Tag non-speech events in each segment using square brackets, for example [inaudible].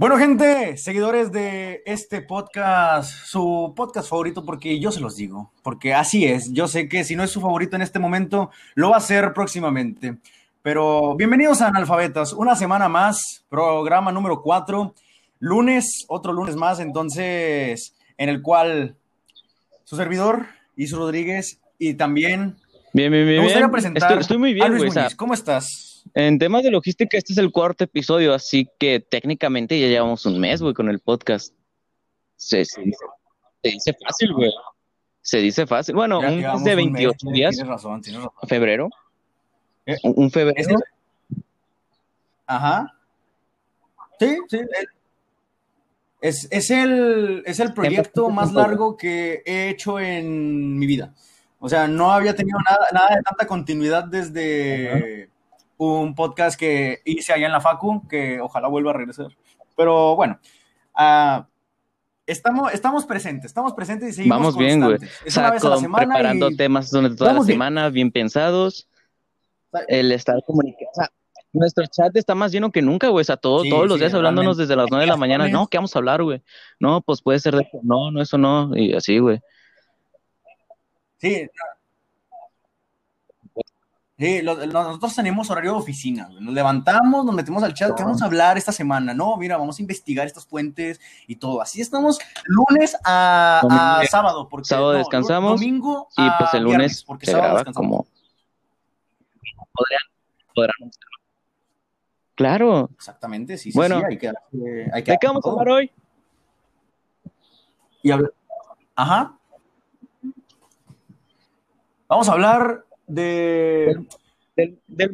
Bueno, gente, seguidores de este podcast, su podcast favorito, porque yo se los digo, porque así es. Yo sé que si no es su favorito en este momento, lo va a ser próximamente. Pero bienvenidos a Analfabetas, una semana más, programa número 4, lunes, otro lunes más, entonces, en el cual su servidor, Isu Rodríguez, y también Bien, bien, bien. me gustaría presentar Estoy, estoy muy a bien, Luis Muñiz. ¿Cómo estás? En temas de logística, este es el cuarto episodio, así que técnicamente ya llevamos un mes, güey, con el podcast. Se, se dice, se dice fácil, güey. Se dice fácil. Bueno, Ya un mes de un 28 mes, días, Tienes razón, tienes razón. febrero. Eh, Un, un febrero. Ajá. Sí, sí. el- Es, es el, es el proyecto Empezamos más todo. largo que he hecho en mi vida. O sea, no había tenido nada, nada de tanta continuidad desde un podcast que hice allá en la Facu, que ojalá vuelva a regresar. Pero bueno, ah, estamos, estamos presentes, estamos presentes y seguimos Vamos bien, güey. O sea, la con- preparando y- temas durante toda la Vamos bien. semana, bien pensados. Sa- El estar comunicando. O sea, nuestro chat está más lleno que nunca, güey. O sea, todo- Sí, todos los sí, días hablándonos realmente. desde las 9 de la mañana. No, ¿qué vamos a hablar, güey? No, pues puede ser de eso. No, no, eso no. Y así, güey. Sí. Sí, lo- lo- nosotros tenemos horario de oficina, güey. Nos levantamos, nos metemos al chat, ¿qué vamos a hablar esta semana? No, mira, vamos a investigar estos puentes y todo. Así estamos lunes a, sábado, porque Sábado no, descansamos domingo Y pues el lunes viernes, porque se sábado graba como. Podrían, podrán. Claro. Exactamente, sí, sí, Bueno. sí, hay que, darse- hay que ¿De qué vamos a hablar hoy? Y habla- Ajá. Vamos a hablar de, Del, del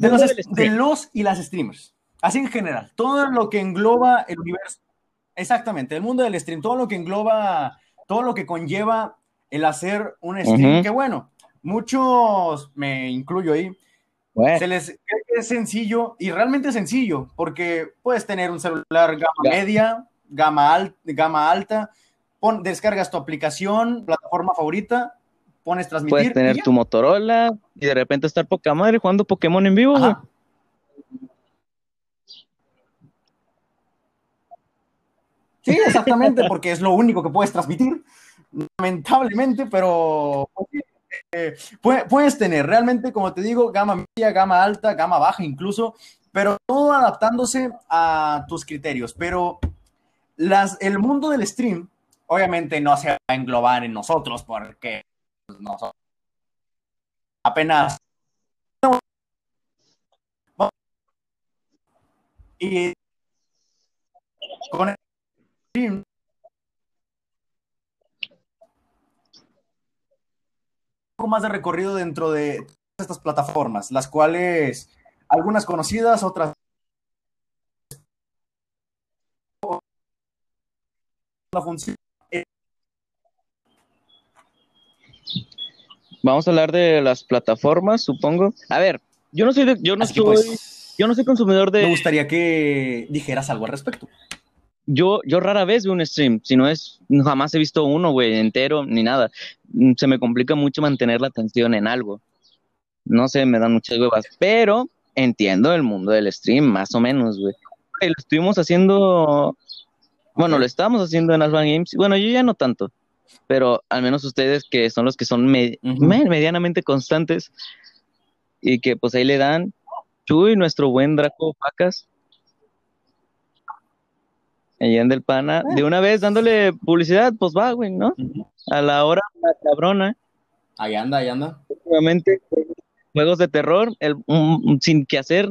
los, de y las streamers. Así en general, todo lo que engloba el universo. Exactamente, el mundo del stream, todo lo que engloba, todo lo que conlleva el hacer un stream. Que bueno, muchos, me incluyo ahí, se les es sencillo y realmente es sencillo, porque puedes tener un celular gama Ya. media, gama, al- gama alta, pon, descargas tu aplicación, plataforma favorita, pones transmitir. puedes tener tu Motorola y de repente estar poca madre jugando Pokémon en vivo, güey. Sí, exactamente, [laughs] porque es lo único que puedes transmitir, lamentablemente, pero eh, pue- puedes tener realmente, como te digo, gama media, gama alta, gama baja incluso, pero todo adaptándose a tus criterios. Pero las, el mundo del stream, obviamente no se va a englobar en nosotros, porque nosotros apenas y con el poco más de recorrido dentro de estas plataformas, las cuales algunas conocidas, otras no funcionan. Vamos a hablar de las plataformas, supongo. A ver, yo no soy de- yo no Así que, soy pues, yo no soy consumidor me de gustaría que dijeras algo al respecto. yo yo rara vez veo un stream, si no es jamás he visto uno, güey, entero ni nada. Mm, Se me complica mucho mantener la atención en algo. No sé, me dan muchas huevas, pero entiendo el mundo del stream más o menos, güey. Lo estuvimos haciendo bueno, lo estábamos haciendo en Alpha Games. Bueno, yo ya no tanto, pero al menos ustedes que son los que son me- medianamente constantes y que pues ahí le dan Chuy, nuestro buen Draco Pacas. Allá en del pana, de una vez dándole publicidad, pues va, güey, ¿no? A la hora la cabrona, Ahí anda, ahí anda. últimamente juegos de terror, el, sin que hacer,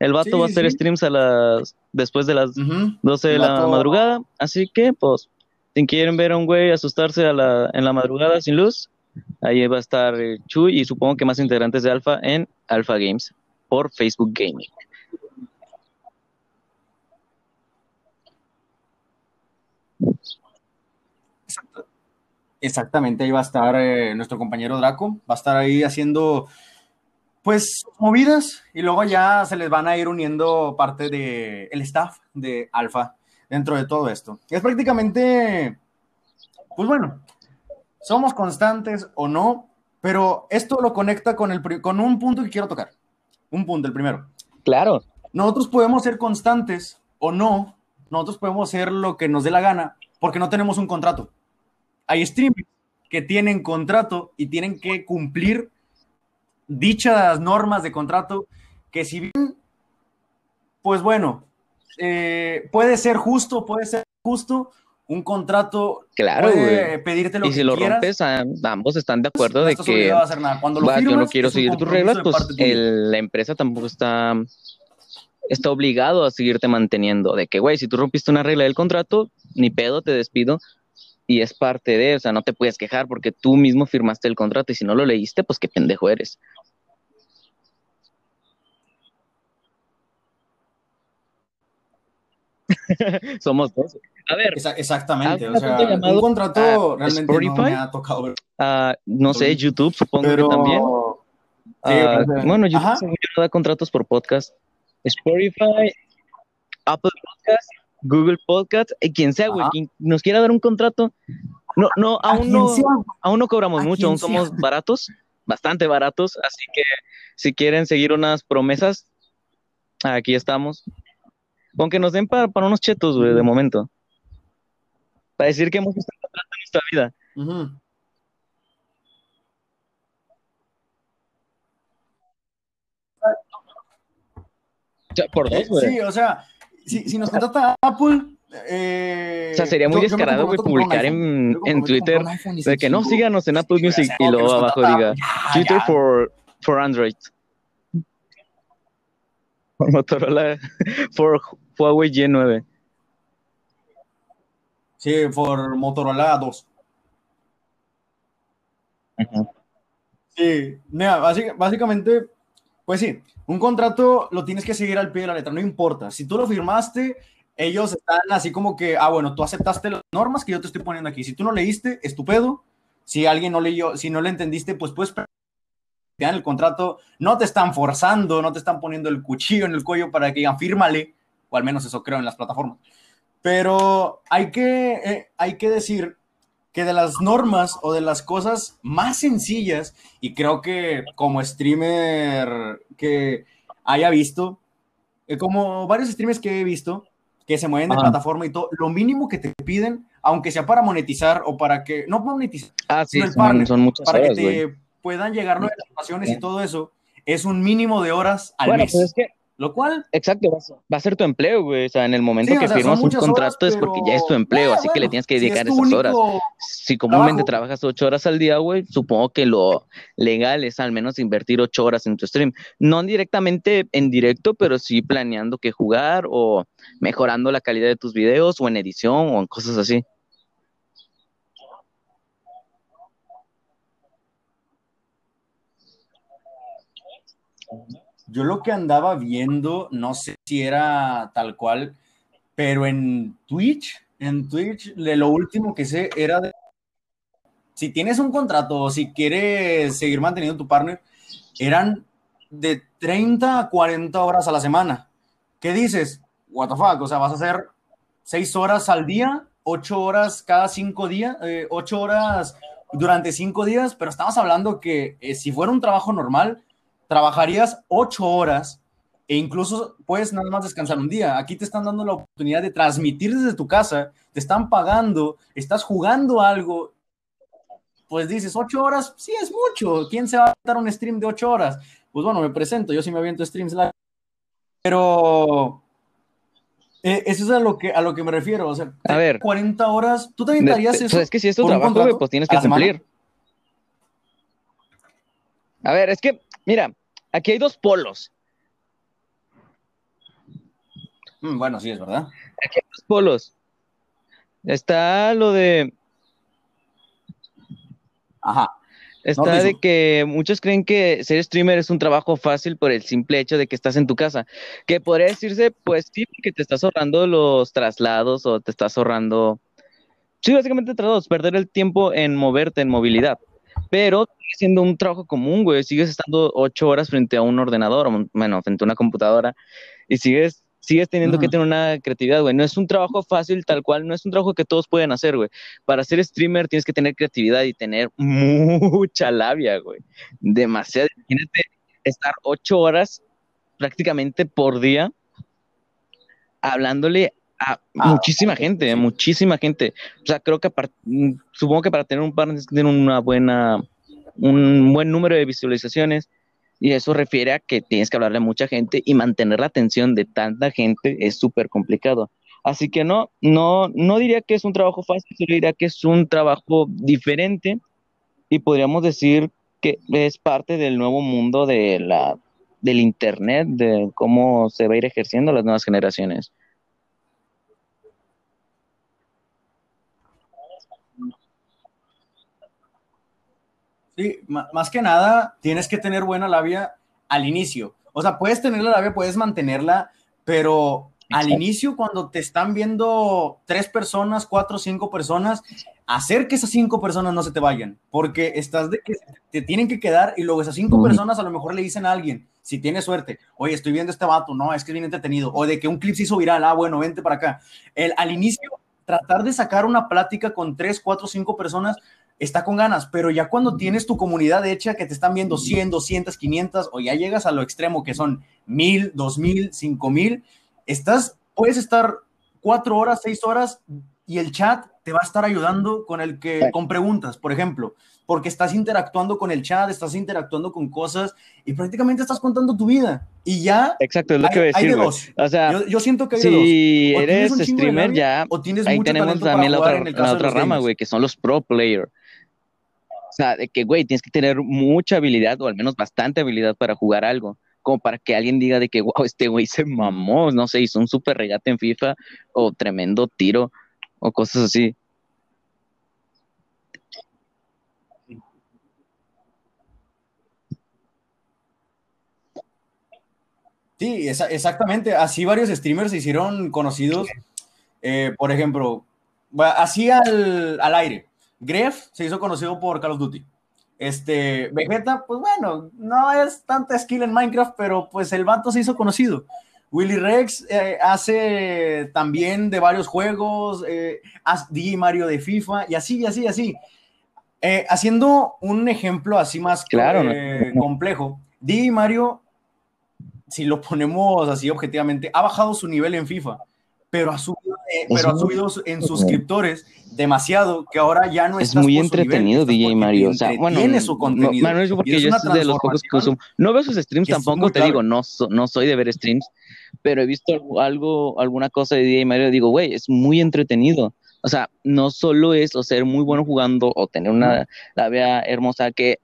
el vato Sí, va a hacer sí. streams a las después de las Ujú. 12 de la madrugada, así que pues si quieren ver a un güey asustarse a la, en la madrugada sin luz, ahí va a estar eh, Chuy y supongo que más integrantes de Alpha en Alpha Games por Facebook Gaming. Exactamente, ahí va a estar eh, nuestro compañero Draco, va a estar ahí haciendo pues movidas y luego ya se les van a ir uniendo parte de el staff de Alfa dentro de todo esto. Es prácticamente, pues bueno, somos constantes o no, pero esto lo conecta con, el, con un punto que quiero tocar. Un punto, el primero. Claro, Nosotros podemos ser constantes o no, nosotros podemos hacer lo que nos dé la gana porque no tenemos un contrato. Hay streamers que tienen contrato y tienen que cumplir dichas normas de contrato que si bien, pues bueno, eh, puede ser justo, puede ser justo, un contrato claro, puede pedirte lo y que si lo quieras, rompes, ambos están de acuerdo no de que a hacer nada. Cuando lo va, yo no quiero seguir tus reglas, pues el- la empresa tampoco está, está obligado a seguirte manteniendo. De que, güey, si tú rompiste una regla del contrato, ni pedo, te despido. Y es parte de, o sea, no te puedes quejar porque tú mismo firmaste el contrato y si no lo leíste, pues qué pendejo eres. [laughs] Somos dos. A ver, Esa- exactamente, ¿Has o sea, visto llamado un contrato a realmente no me ha tocado ver, ah, no sé. YouTube supongo pero que también. Sí, Ah, bueno, YouTube ajá. no da contratos por podcast. Spotify, Apple Podcast, Google Podcast, y quien sea, güey, quien nos quiera dar un contrato. No, no, aún no, sea, aún no cobramos mucho, aún sea. somos baratos, bastante baratos, así que si quieren seguir unas promesas, aquí estamos. Aunque nos den para, para unos chetos, güey, de momento. Para decir que hemos estado en nuestra vida. Ujú. O sea, por dos, güey. Sí, o sea, si, si nos contrata Apple, eh, O sea, sería muy yo- yo me descarado, güey, publicar en, en Twitter iPhone de que no, 15. síganos en Apple Music y que luego abajo diga ya, Twitter ya. for, for Android. Por [laughs] Motorola, [laughs] for Huawei Y9. Sí, por Motorola 2. Sí, mira, básic- básicamente, pues sí, un contrato lo tienes que seguir al pie de la letra, no importa. Si tú lo firmaste, ellos están así como que, ah, bueno, tú aceptaste las normas que yo te estoy poniendo aquí. Si tú no leíste, estupendo. Si alguien no leyó, si no le entendiste, pues puedes te dan el contrato, no te están forzando, no te están poniendo el cuchillo en el cuello para que digan, fírmale, o al menos eso creo en las plataformas. Pero hay que, eh, hay que decir que de las normas o de las cosas más sencillas, y creo que como streamer que haya visto, eh, como varios streamers que he visto, que se mueven de Ajá. plataforma y todo, lo mínimo que te piden, aunque sea para monetizar o para que, no monetizar, Ah, sí, son, partner, son muchas para que te puedan llegar donaciones y todo eso, es un mínimo de horas al Bueno, mes. pues es que, Lo cual, exacto, va a ser- tu empleo, güey. O sea, en el momento Sí, o que sea, son firmas un contrato horas, es porque ya es tu empleo, Eh, así que le tienes que si dedicar es esas horas. Si comúnmente trabajo. trabajas ocho horas al día, güey, supongo que lo legal es al menos invertir ocho horas en tu stream. No directamente en directo, pero sí planeando qué jugar o mejorando la calidad de tus videos o en edición o en cosas así. Yo lo que andaba viendo, no sé si era tal cual, pero en Twitch, en Twitch, de lo último que sé era de, si tienes un contrato o si quieres seguir manteniendo tu partner, eran de 30 a 40 horas a la semana. ¿Qué dices? What the fuck, o sea, vas a hacer 6 horas al día, 8 horas cada 5 días, 8 horas durante 5 días, pero estamos hablando que eh, si fuera un trabajo normal, trabajarías ocho horas e incluso puedes nada más descansar un día. Aquí te están dando la oportunidad de transmitir desde tu casa, te están pagando, estás jugando algo. Pues dices, ocho horas, sí es mucho. ¿Quién se va a dar un stream de ocho horas? Pues bueno, me presento, yo sí me aviento streams live. Pero eh, eso es a lo, que, a lo que me refiero. O sea, A ver. 40 horas, ¿tú también darías eso? es que si es tu trabajo, pues tienes que cumplir. A ver, es que, mira, aquí hay dos polos. Mm, bueno, sí, es verdad. Aquí hay dos polos. Está lo de Ajá. Está No, de que muchos creen que ser streamer es un trabajo fácil por el simple hecho de que estás en tu casa. Que podría decirse, pues sí, que te estás ahorrando los traslados o te estás ahorrando. Sí, básicamente traslados, perder el tiempo en moverte, en movilidad. Pero sigue siendo un trabajo común, güey. Sigues estando ocho horas frente a un ordenador, o, bueno, frente a una computadora, y sigues, sigues teniendo que Ujú. tener una creatividad, güey. No es un trabajo fácil, tal cual, no es un trabajo que todos pueden hacer, güey para ser streamer tienes que tener creatividad y tener [laughs] mucha labia, güey. Demasiado. Imagínate estar ocho horas prácticamente por día hablándole Ah, muchísima gente, muchísima gente. O sea, creo que mm, supongo que para tener un partner tener una buena, un buen número de visualizaciones y eso refiere a que tienes que hablarle a mucha gente y mantener la atención de tanta gente es súper complicado. Así que no, no, no diría que es un trabajo fácil, solo diría que es un trabajo diferente y podríamos decir que es parte del nuevo mundo de la, del Internet, de cómo se va a ir ejerciendo las nuevas generaciones. Sí, más que nada, tienes que tener buena labia al inicio. O sea, puedes tener la labia, puedes mantenerla, pero al inicio, cuando te están viendo tres personas, cuatro, cinco personas, hacer que esas cinco personas no se te vayan, porque estás de que te tienen que quedar y luego esas cinco personas a lo mejor le dicen a alguien, si tiene suerte, oye, estoy viendo este vato, no, es que es bien entretenido, o de que un clip se hizo viral, ah, bueno, vente para acá. El, al inicio, tratar de sacar una plática con tres, cuatro, cinco personas está con ganas, pero ya cuando tienes tu comunidad hecha que te están viendo 100, 200, 500 o ya llegas a lo extremo que son 1000, 2000, 5000, estás, puedes estar cuatro horas, seis horas y el chat te va a estar ayudando con el que, con preguntas, por ejemplo, porque estás interactuando con el chat, estás interactuando con cosas y prácticamente estás contando tu vida. Y ya. Exacto, es lo que voy a decir. O sea, yo, siento que hay si eres streamer, ya. O tienes ahí tenemos también la otra, la otra rama, güey, que son los pro players. O sea, de que, güey, tienes que tener mucha habilidad o al menos bastante habilidad para jugar algo, como para que alguien diga de que, wow, este güey se mamó, no sé, hizo un super regate en FIFA o tremendo tiro o cosas así. Sí, exactamente. Así varios streamers se hicieron conocidos. Eh, por ejemplo, así al, al aire. Gref se hizo conocido por Call of Duty. Este, Vegeta, pues bueno, no es tanta skill en Minecraft, pero pues el vato se hizo conocido. Willy Rex eh, hace también de varios juegos, eh, DJ Mario de FIFA y así, y así, y así. Eh, haciendo un ejemplo así más claro, eh, complejo, DJ Mario, si lo ponemos así objetivamente, ha bajado su nivel en FIFA pero ha subido, eh, pero ha subido en suscriptores demasiado que ahora ya no es muy entretenido DJ Mario o sea bueno tiene su contenido no, porque yo de los pocos que no veo sus streams tampoco te digo no no soy de ver streams pero he visto algo alguna cosa de DJ Mario digo güey es muy entretenido o sea no solo es o ser muy bueno jugando o tener una la vea hermosa que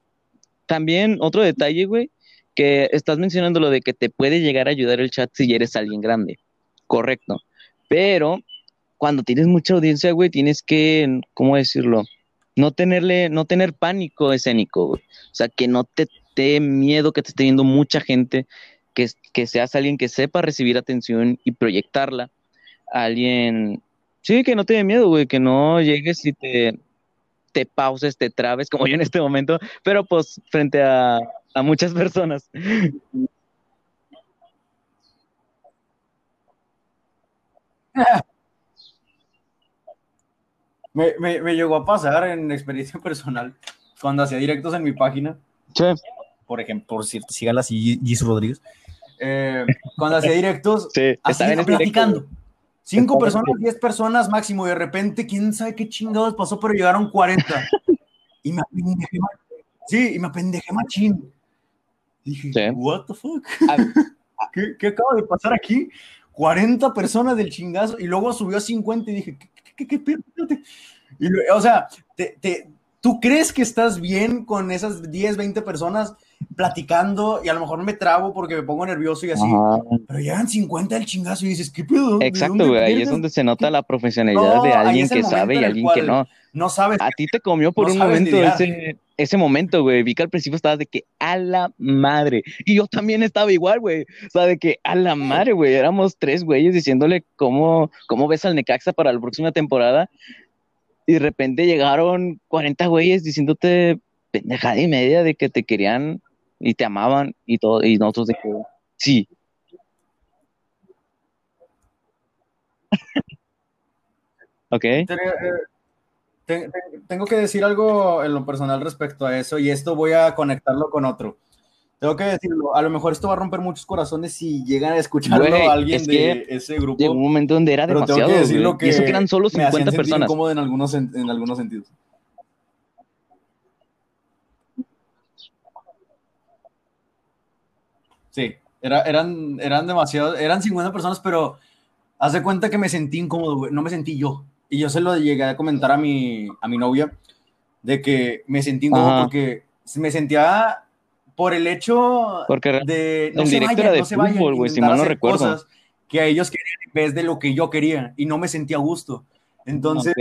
también otro detalle güey que estás mencionando lo de que te puede llegar a ayudar el chat si eres alguien grande correcto pero cuando tienes mucha audiencia, güey, tienes que, ¿cómo decirlo? No tenerle, no tener pánico escénico, güey. O sea, que no te dé miedo que te esté viendo mucha gente, que, que seas alguien que sepa recibir atención y proyectarla. Alguien, sí, que no te dé miedo, güey, que no llegues y te, te pauses, te trabes, como yo en este momento, pero pues frente a, a muchas personas. [laughs] me, me, llegó a pasar en experiencia [laughs] personal cuando hacía directos en mi página. Por ejemplo, por cierto, síganla así, Gis Rodríguez. Eh, cuando hacía directos, sí, platicando. Cinco personas, diez personas máximo. Y de repente, quién sabe qué chingados pasó, pero llegaron 40. Y me apendejé, sí, y me apendejé machín. Dije, what the fuck? [laughs] ¿Qué, ¿Qué acaba de pasar aquí? 40 personas del chingazo y luego subió a 50 y dije, ¿qué, qué, qué, y, o sea, te, te, ¿tú crees que estás bien con esas 10, 20 personas platicando y a lo mejor me trabo porque me pongo nervioso y así, pero llegan 50 del chingazo y dices, ¿qué pedo? Exacto, güey, ahí es donde se nota la profesionalidad de alguien que sabe y alguien que no. No sabes. A ti te comió por un momento ese, ese momento, güey, vi que al principio estabas de que a la madre. Y yo también estaba igual, güey. O sea, de que a la madre, güey. Éramos tres güeyes diciéndole cómo, cómo ves al Necaxa para la próxima temporada. Y de repente llegaron 40 güeyes diciéndote pendejada y media de que te querían y te amaban y todo. Y nosotros de que sí. [laughs] ok. Tengo que decir algo en lo personal respecto a eso y esto voy a conectarlo con otro. Tengo que decirlo, a lo mejor esto va a romper muchos corazones si llegan a escucharlo a alguien de ese grupo. Llegó un momento donde era demasiado. Tengo que decirlo que y eso que eran solo 50 me personas. incómodo en algunos, en, en algunos sentidos. Sí, era, eran, eran demasiado, eran 50 personas, pero haz de cuenta que me sentí incómodo, güey. No me sentí yo. Y yo se lo llegué a comentar a mi, a mi novia de que me sentí incómodo porque me sentía por el hecho porque de no se vayan, de no se fútbol, güey, si mal no recuerdo. Cosas que a ellos querían en vez de lo que yo quería y no me sentía a gusto. Entonces,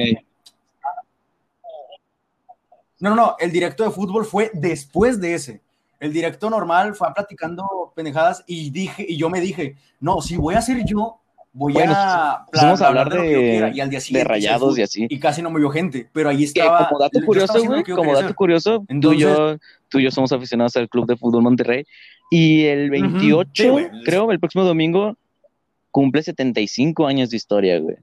no, no, no, el directo de fútbol fue después de ese. El directo normal fue platicando pendejadas y dije y yo me dije, no, si voy a ser yo, voy a, vamos a hablar de, y al día siguiente, de rayados y así. Y casi no me vio gente, pero ahí estaba. como dato curioso, güey, como dato curioso, tú, y yo, tú y yo somos aficionados al Club de Fútbol Monterrey. Y el 28, creo, el próximo domingo, cumple 75 años de historia, güey.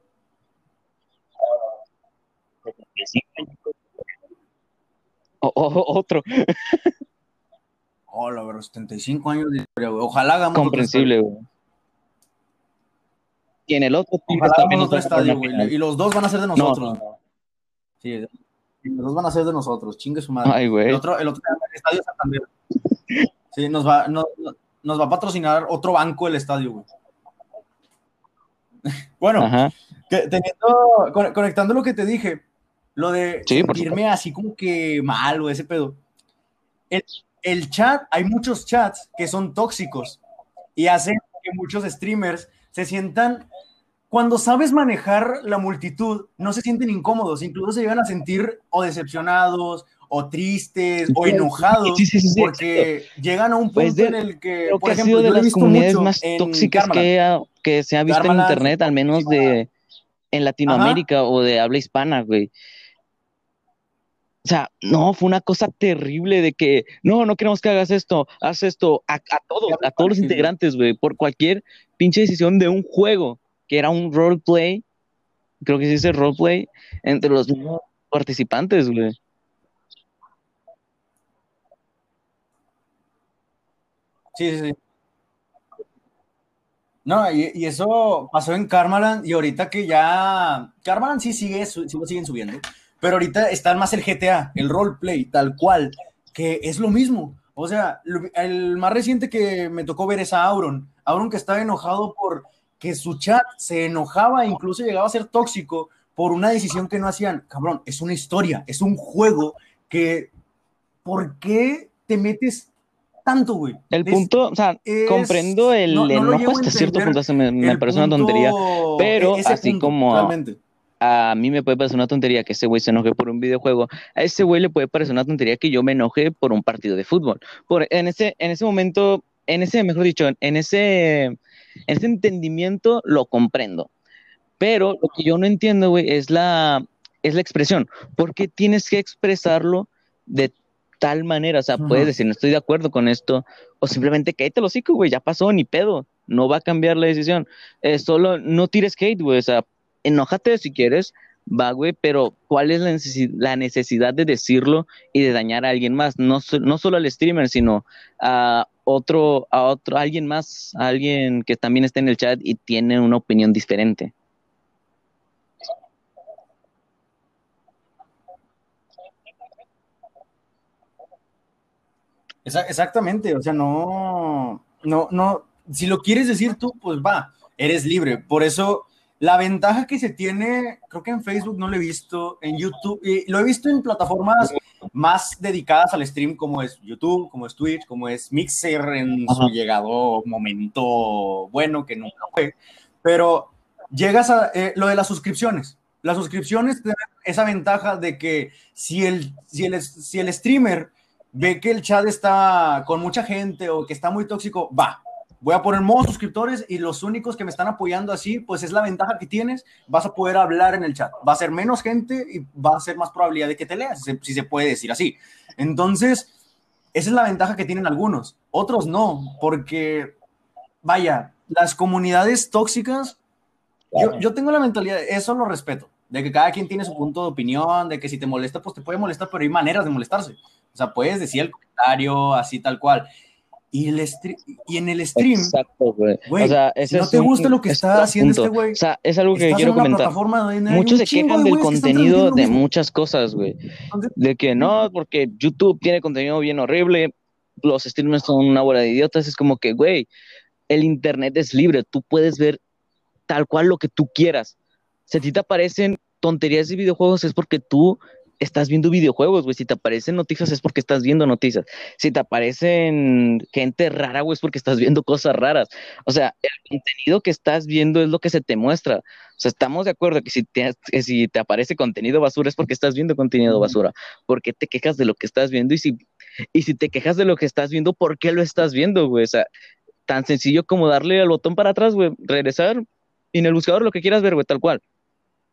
otro. Hola, bro, 75 años de historia, güey. Ojalá hagamos. Comprensible, güey. Y en el otro también otro estadio, güey. Y los dos van a ser de nosotros. Sí, los dos van a ser de nosotros. Chingue su madre. Ay, güey. El otro, el otro estadio Santander. Sí, nos va, nos va a patrocinar otro banco el estadio, güey. [laughs] Bueno, teniendo, conectando lo que te dije, lo de sí, sentirme así como que mal o ese pedo. El, el, chat, hay muchos chats que son tóxicos y hacen que muchos streamers se sientan cuando sabes manejar la multitud, no se sienten incómodos, incluso se llegan a sentir o decepcionados o tristes o enojados porque llegan a un pues punto en el que, por ejemplo, ha sido de las comunidades más tóxicas que, que, se ha visto en internet, al menos de en Latinoamérica o de habla hispana, güey. O sea, no, fue una cosa terrible de que, no, no queremos que hagas esto, haz esto, a, a todos, a todos los integrantes, güey, por cualquier pinche decisión de un juego que era un roleplay, creo que se dice roleplay, entre los participantes, güey. Sí, sí, sí. No, y, eso pasó en Karmaland y ahorita que ya Karmaland sí sigue, sí lo siguen subiendo, pero ahorita está más el GTA, el roleplay, tal cual, que es lo mismo. O sea, el más reciente que me tocó ver es a Auron. Auron que estaba enojado por que su chat se enojaba, incluso llegaba a ser tóxico por una decisión que no hacían. Cabrón, es una historia, es un juego que, ¿por qué te metes tanto, güey? El punto, o sea, comprendo el enojo hasta cierto punto, me, parece una tontería, pero así como a, mí me puede parecer una tontería que ese güey se enoje por un videojuego, a ese güey le puede parecer una tontería que yo me enoje por un partido de fútbol. Por, en, ese, en ese momento, en ese, mejor dicho, en ese ese entendimiento lo comprendo. Pero lo que yo no entiendo, güey, es la, es la expresión. ¿Por qué tienes que expresarlo de tal manera? O sea, puedes decir, no estoy de acuerdo con esto, o simplemente cállate los hocico, güey, ya pasó, ni pedo. No va a cambiar la decisión. Eh, solo no tires hate, güey, o sea, enójate si quieres, va, güey, pero ¿cuál es la, necesidad de decirlo y de dañar a alguien más? No, no solo al streamer, sino a otro, a otro, alguien más, alguien que también está en el chat y tiene una opinión diferente. Exactamente, o sea, no, no, no, si lo quieres decir tú, pues va, eres libre. Por eso la ventaja que se tiene, creo que en Facebook no lo he visto, en YouTube, y lo he visto en plataformas más dedicadas al stream como es YouTube, como es Twitch, como es Mixer en su llegado momento bueno que nunca fue. Pero llegas a eh, lo de las suscripciones. Las suscripciones tienen esa ventaja de que si el, si el, si el streamer ve que el chat está con mucha gente o que está muy tóxico, va, voy a poner modo suscriptores y los únicos que me están apoyando así, pues es la ventaja que tienes, vas a poder hablar en el chat, va a ser menos gente y va a ser más probabilidad de que te leas, si se puede decir así. Entonces, esa es la ventaja que tienen algunos, otros no, porque, vaya, las comunidades tóxicas, yo, yo tengo la mentalidad, eso lo respeto, de que cada quien tiene su punto de opinión, de que si te molesta, pues te puede molestar, pero hay maneras de molestarse. O sea, puedes decir el comentario así tal cual Y, el y en el stream, Exacto, güey. O sea, ese no es te un- gusta lo que es está haciendo este güey, O sea, es algo que estás quiero comentar. Muchos se quejan de del que contenido de muchas cosas, güey. De que no, porque YouTube tiene contenido bien horrible, los streamers son una bola de idiotas. Es como que, güey, el internet es libre, tú puedes ver tal cual lo que tú quieras. Si a ti te aparecen tonterías de videojuegos es porque tú estás viendo videojuegos, güey. Si te aparecen noticias es porque estás viendo noticias. Si te aparecen gente rara, güey, es porque estás viendo cosas raras. O sea, el contenido que estás viendo es lo que se te muestra. O sea, estamos de acuerdo que si te, que si te aparece contenido basura es porque estás viendo contenido basura. porque te quejas de lo que estás viendo? Y si, y si te quejas de lo que estás viendo, ¿por qué lo estás viendo, güey? O sea, tan sencillo como darle al botón para atrás, güey, regresar y en el buscador lo que quieras ver, güey, tal cual.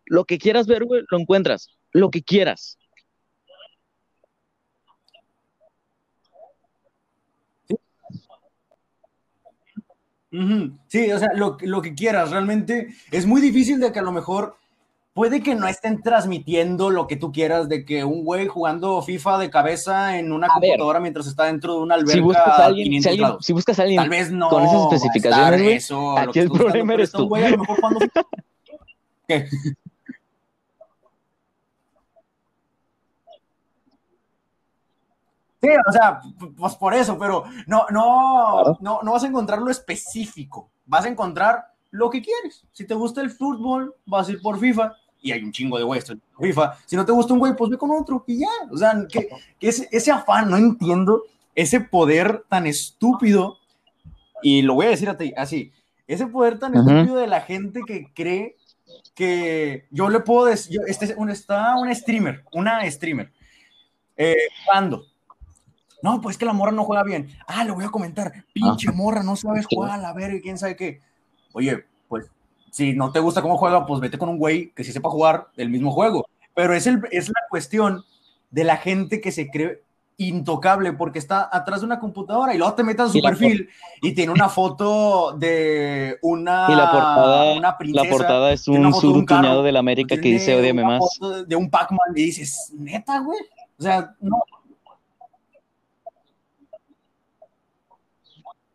Lo que quieras ver, güey, lo encuentras. Lo que quieras. Sí, o sea, lo, que- lo que quieras, realmente es muy difícil de que a lo mejor puede que no estén transmitiendo lo que tú quieras, de que un güey jugando FIFA de cabeza en una A ver. computadora mientras está dentro de una alberca Si buscas a alguien, si, 500 alguien- si buscas a alguien Tal vez no con esas especificaciones, eso, aquí el problema eres tú. güey a lo mejor jugando [laughs] FIFA. ¿Qué? Sí, o sea, pues por eso, pero no, no, Claro. no, no vas a encontrar lo específico, vas a encontrar lo que quieres. Si te gusta el fútbol, vas a ir por FIFA, y hay un chingo de güeyes en FIFA. Si no te gusta un güey, pues ve con otro, y ya. O sea, que, que ese, ese afán, no entiendo ese poder tan estúpido, y lo voy a decir a ti, así, ese poder tan Ujú. estúpido de la gente que cree que yo le puedo decir, este, un, está una streamer, una streamer, eh. No, pues que la morra no juega bien. Ah, le voy a comentar, pinche morra, no sabes jugar a la verga, y quién sabe qué. Oye, pues si no te gusta cómo juega, pues vete con un güey que sí sepa jugar el mismo juego. Pero es, el, es la cuestión de la gente que se cree intocable porque está atrás de una computadora y luego te metes a su Y la perfil y tiene una foto de una, Y la portada, una la princesa. portada es un surutuñado de la América que tiene dice odiame más. de un Pac-Man y dices, neta, güey. O sea, no.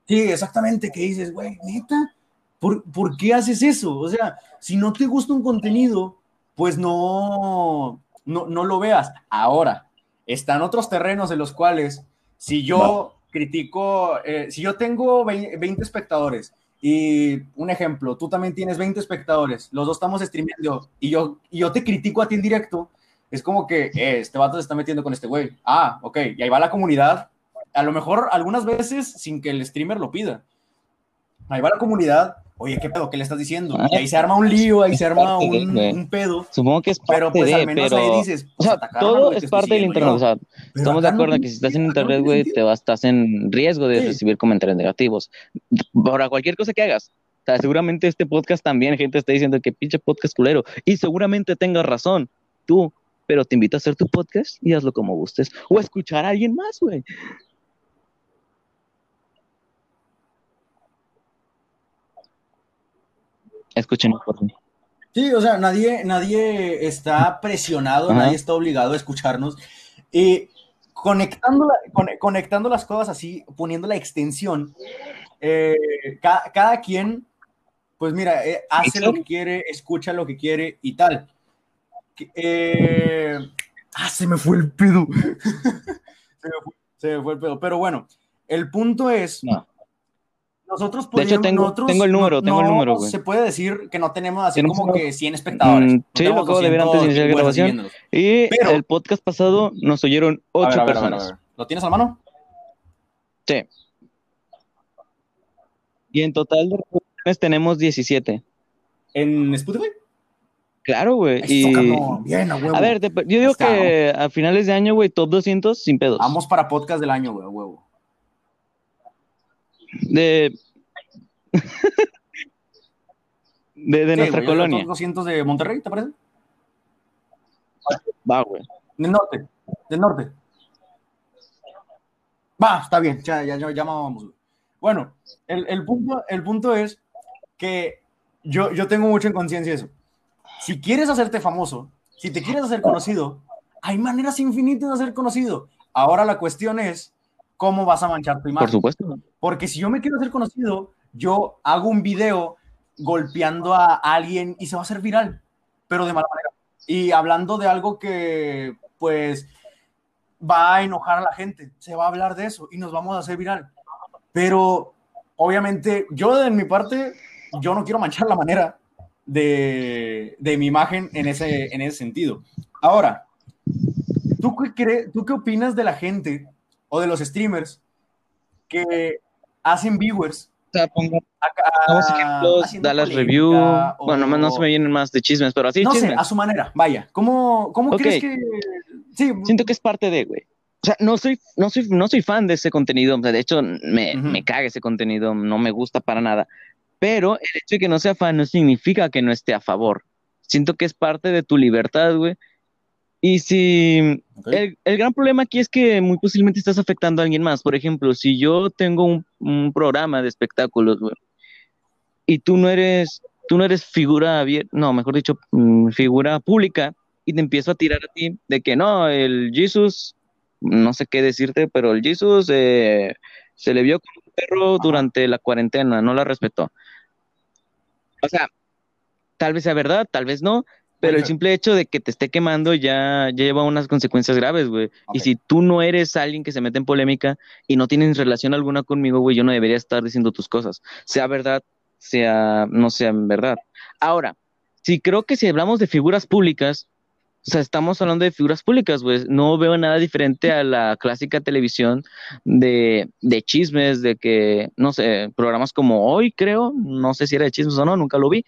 Sí, exactamente, que dices, güey, neta, ¿por, ¿por qué haces eso? O sea, si no te gusta un contenido, pues no, no, no lo veas. Ahora, están otros terrenos en los cuales, si yo critico, eh, si yo tengo 20 espectadores y un ejemplo, tú también tienes 20 espectadores, los dos estamos streameando y yo, y yo te critico a ti en directo, es como que eh, este vato se está metiendo con este güey. Ah, ok, y ahí va la comunidad. A lo mejor algunas veces sin que el streamer lo pida. Ahí va la comunidad. Oye, ¿qué pedo? ¿Qué le estás diciendo? Y ahí se arma un lío, ahí se arma parte de, un, un pedo. Supongo que es parte Pero pues de, al menos pero... ahí dices, O pues, sea, todo es te parte del internet. O sea, estamos de no acuerdo tiene que si estás en no internet, güey, sentido. te estás en riesgo de Sí. recibir comentarios negativos. Para cualquier cosa que hagas. O sea, seguramente este podcast también, gente está diciendo que pinche podcast culero. Y seguramente tengas razón, tú. Pero te invito a hacer tu podcast y hazlo como gustes. O escuchar a alguien más, güey. Escuchen por mí. Sí, o sea, nadie, nadie está presionado, Ajá. nadie está obligado a escucharnos. Y conectando, la- con- conectando las cosas así, poniendo la extensión, eh, ca- cada quien, pues mira, eh, hace lo que quiere, escucha lo que quiere y tal. Eh, ah, se me fue el pedo. [laughs] se, me fue, se me fue el pedo. Pero bueno, el punto es, No. Nosotros De hecho, tengo- nosotros tengo el número, no- tengo el número, güey. Se puede decir que no tenemos así Tenemos como que 100 espectadores. Mm, No sí, lo acabo de ver antes de 200 iniciar grabación. Y Pero- el podcast pasado nos oyeron A ver, ocho a ver, a ver, personas. a ver. ¿Lo tienes a la mano? Sí. Y en total de reproducciones tenemos 17. ¿En Spotify? Claro, güey. Y... Bien, a huevo. A ver, te- yo digo Está, que a finales de año, güey, top 200 sin pedos. Vamos para podcast del año, güey, a huevo. De... [laughs] de, de Sí, nuestra güey, colonia. top 200 de Monterrey, ¿te parece? Va, güey. Del norte. Del norte. Va, está bien, ya, ya, ya. Bueno, el, el punto, el punto es que yo, yo tengo mucho en conciencia eso. Si quieres hacerte famoso, si te quieres hacer conocido, hay maneras infinitas de hacer conocido. Ahora la cuestión es cómo vas a manchar tu Por imagen. supuesto. Porque si yo me quiero hacer conocido, yo hago un video golpeando a alguien y se va a hacer viral, pero de mala manera. Y hablando de algo que, pues, va a enojar a la gente, se va a hablar de eso y nos vamos a hacer viral. Pero, obviamente, yo de mi parte, yo no quiero manchar la manera de, de mi imagen en ese, en ese sentido. Ahora, ¿tú qué, ¿tú qué opinas de la gente o de los streamers que hacen viewers o sea, pongo ejemplos, da las reviews. Bueno, no se me vienen más de chismes, pero así No chismes. sé, a su manera, vaya. ¿Cómo, cómo crees que...? Sí. Siento que es parte de, güey. O sea, no soy, no soy, no soy fan de ese contenido. O sea, de hecho, me, me caga ese contenido, no me gusta para nada. Pero el hecho de que no sea fan no significa que no esté a favor. Siento que es parte de tu libertad, güey. Y si el, el, gran problema aquí es que muy posiblemente estás afectando a alguien más. Por ejemplo, si yo tengo un, un programa de espectáculos, güey, y tú no eres, tú no eres figura abierta, no, mejor dicho, mm, figura pública, y te empiezo a tirar a ti de que no, el Jesus, no sé qué decirte, pero el Jesus eh, se le vio como un perro durante la cuarentena, no la respetó. O sea, tal vez sea verdad, tal vez no, pero el simple hecho de que te esté quemando ya, lleva unas consecuencias graves, güey. Y si tú no eres alguien que se mete en polémica y no tienes relación alguna conmigo, güey, yo no debería estar diciendo tus cosas. Sea verdad, sea, no sea verdad. Ahora, si creo que si hablamos de figuras públicas, o sea, estamos hablando de figuras públicas, güey. No veo nada diferente a la clásica televisión de, de chismes, de que, no sé, programas como hoy, creo, no sé si era de chismes o no, nunca lo vi,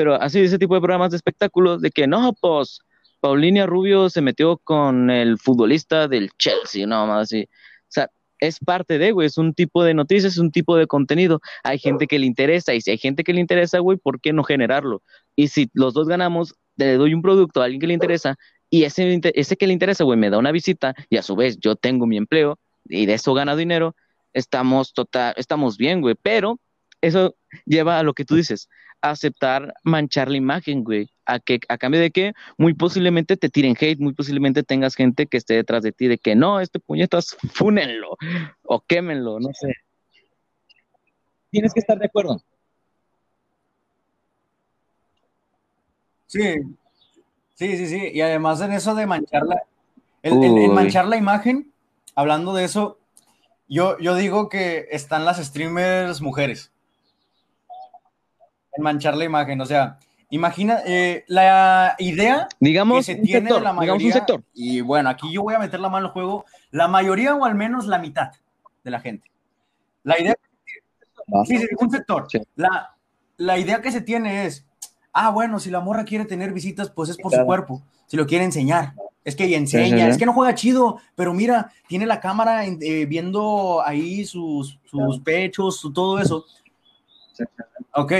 pero así ese tipo de programas de espectáculos de que no, pues Paulina Rubio se metió con el futbolista del Chelsea, no más así. O sea, es parte de, güey, es un tipo de noticias, es un tipo de contenido. Hay gente que le interesa y si hay gente que le interesa, güey, ¿por qué no generarlo? Y si los dos ganamos, le doy un producto a alguien que le interesa y ese, ese que le interesa, güey, me da una visita y a su vez yo tengo mi empleo y de eso gana dinero, estamos total, estamos bien, güey, pero eso lleva a lo que tú dices, aceptar manchar la imagen, güey. ¿A, que, ¿A cambio de que Muy posiblemente te tiren hate, muy posiblemente tengas gente que esté detrás de ti de que no, este puñetas, [laughs] fúnenlo o quémenlo, no sé. Tienes que estar de acuerdo. Sí, sí, sí, sí. Y además en eso de mancharla, el, el, el manchar la imagen, hablando de eso, yo, yo digo que están las streamers mujeres en manchar la imagen. O sea, imagina eh, la idea digamos, que se tiene sector, de la mayoría. digamos un sector. Y bueno, aquí yo voy a meter la mano al juego. La mayoría o al menos la mitad de la gente. La idea. Sí, sí, un sector. Sí. La, la idea que se tiene es. Ah, bueno, si la morra quiere tener visitas, pues es por Claro. su cuerpo. Si lo quiere enseñar. Es que ella enseña, sí, sí. es que no juega chido, pero mira, tiene la cámara eh, viendo ahí sus, sus pechos, su- todo eso. Ok,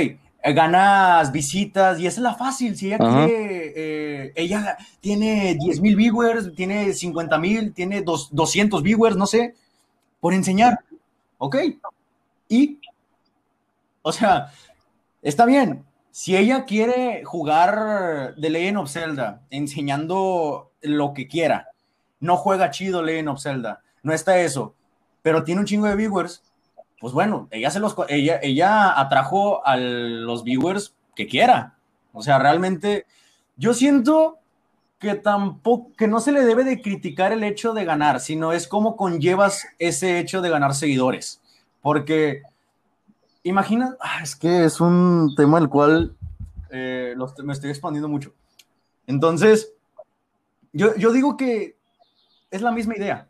ganas visitas y esa es la fácil. Si ella Ajá. quiere, eh, ella tiene 10 mil viewers, tiene 50 mil, tiene dos- 200 viewers, no sé, por enseñar. Ok, y, o sea, está bien. Si ella quiere jugar The Legend of Zelda enseñando lo que quiera, no juega chido Legend of Zelda, no está eso, pero tiene un chingo de viewers, pues bueno, ella se los ella, ella atrajo a los viewers que quiera. O sea, realmente yo siento que tampoco que no se le debe de criticar el hecho de ganar, sino es cómo conllevas ese hecho de ganar seguidores. Porque imagina, ah, es que es un tema el cual eh, lo- me estoy expandiendo mucho. Entonces, yo, yo digo que es la misma idea,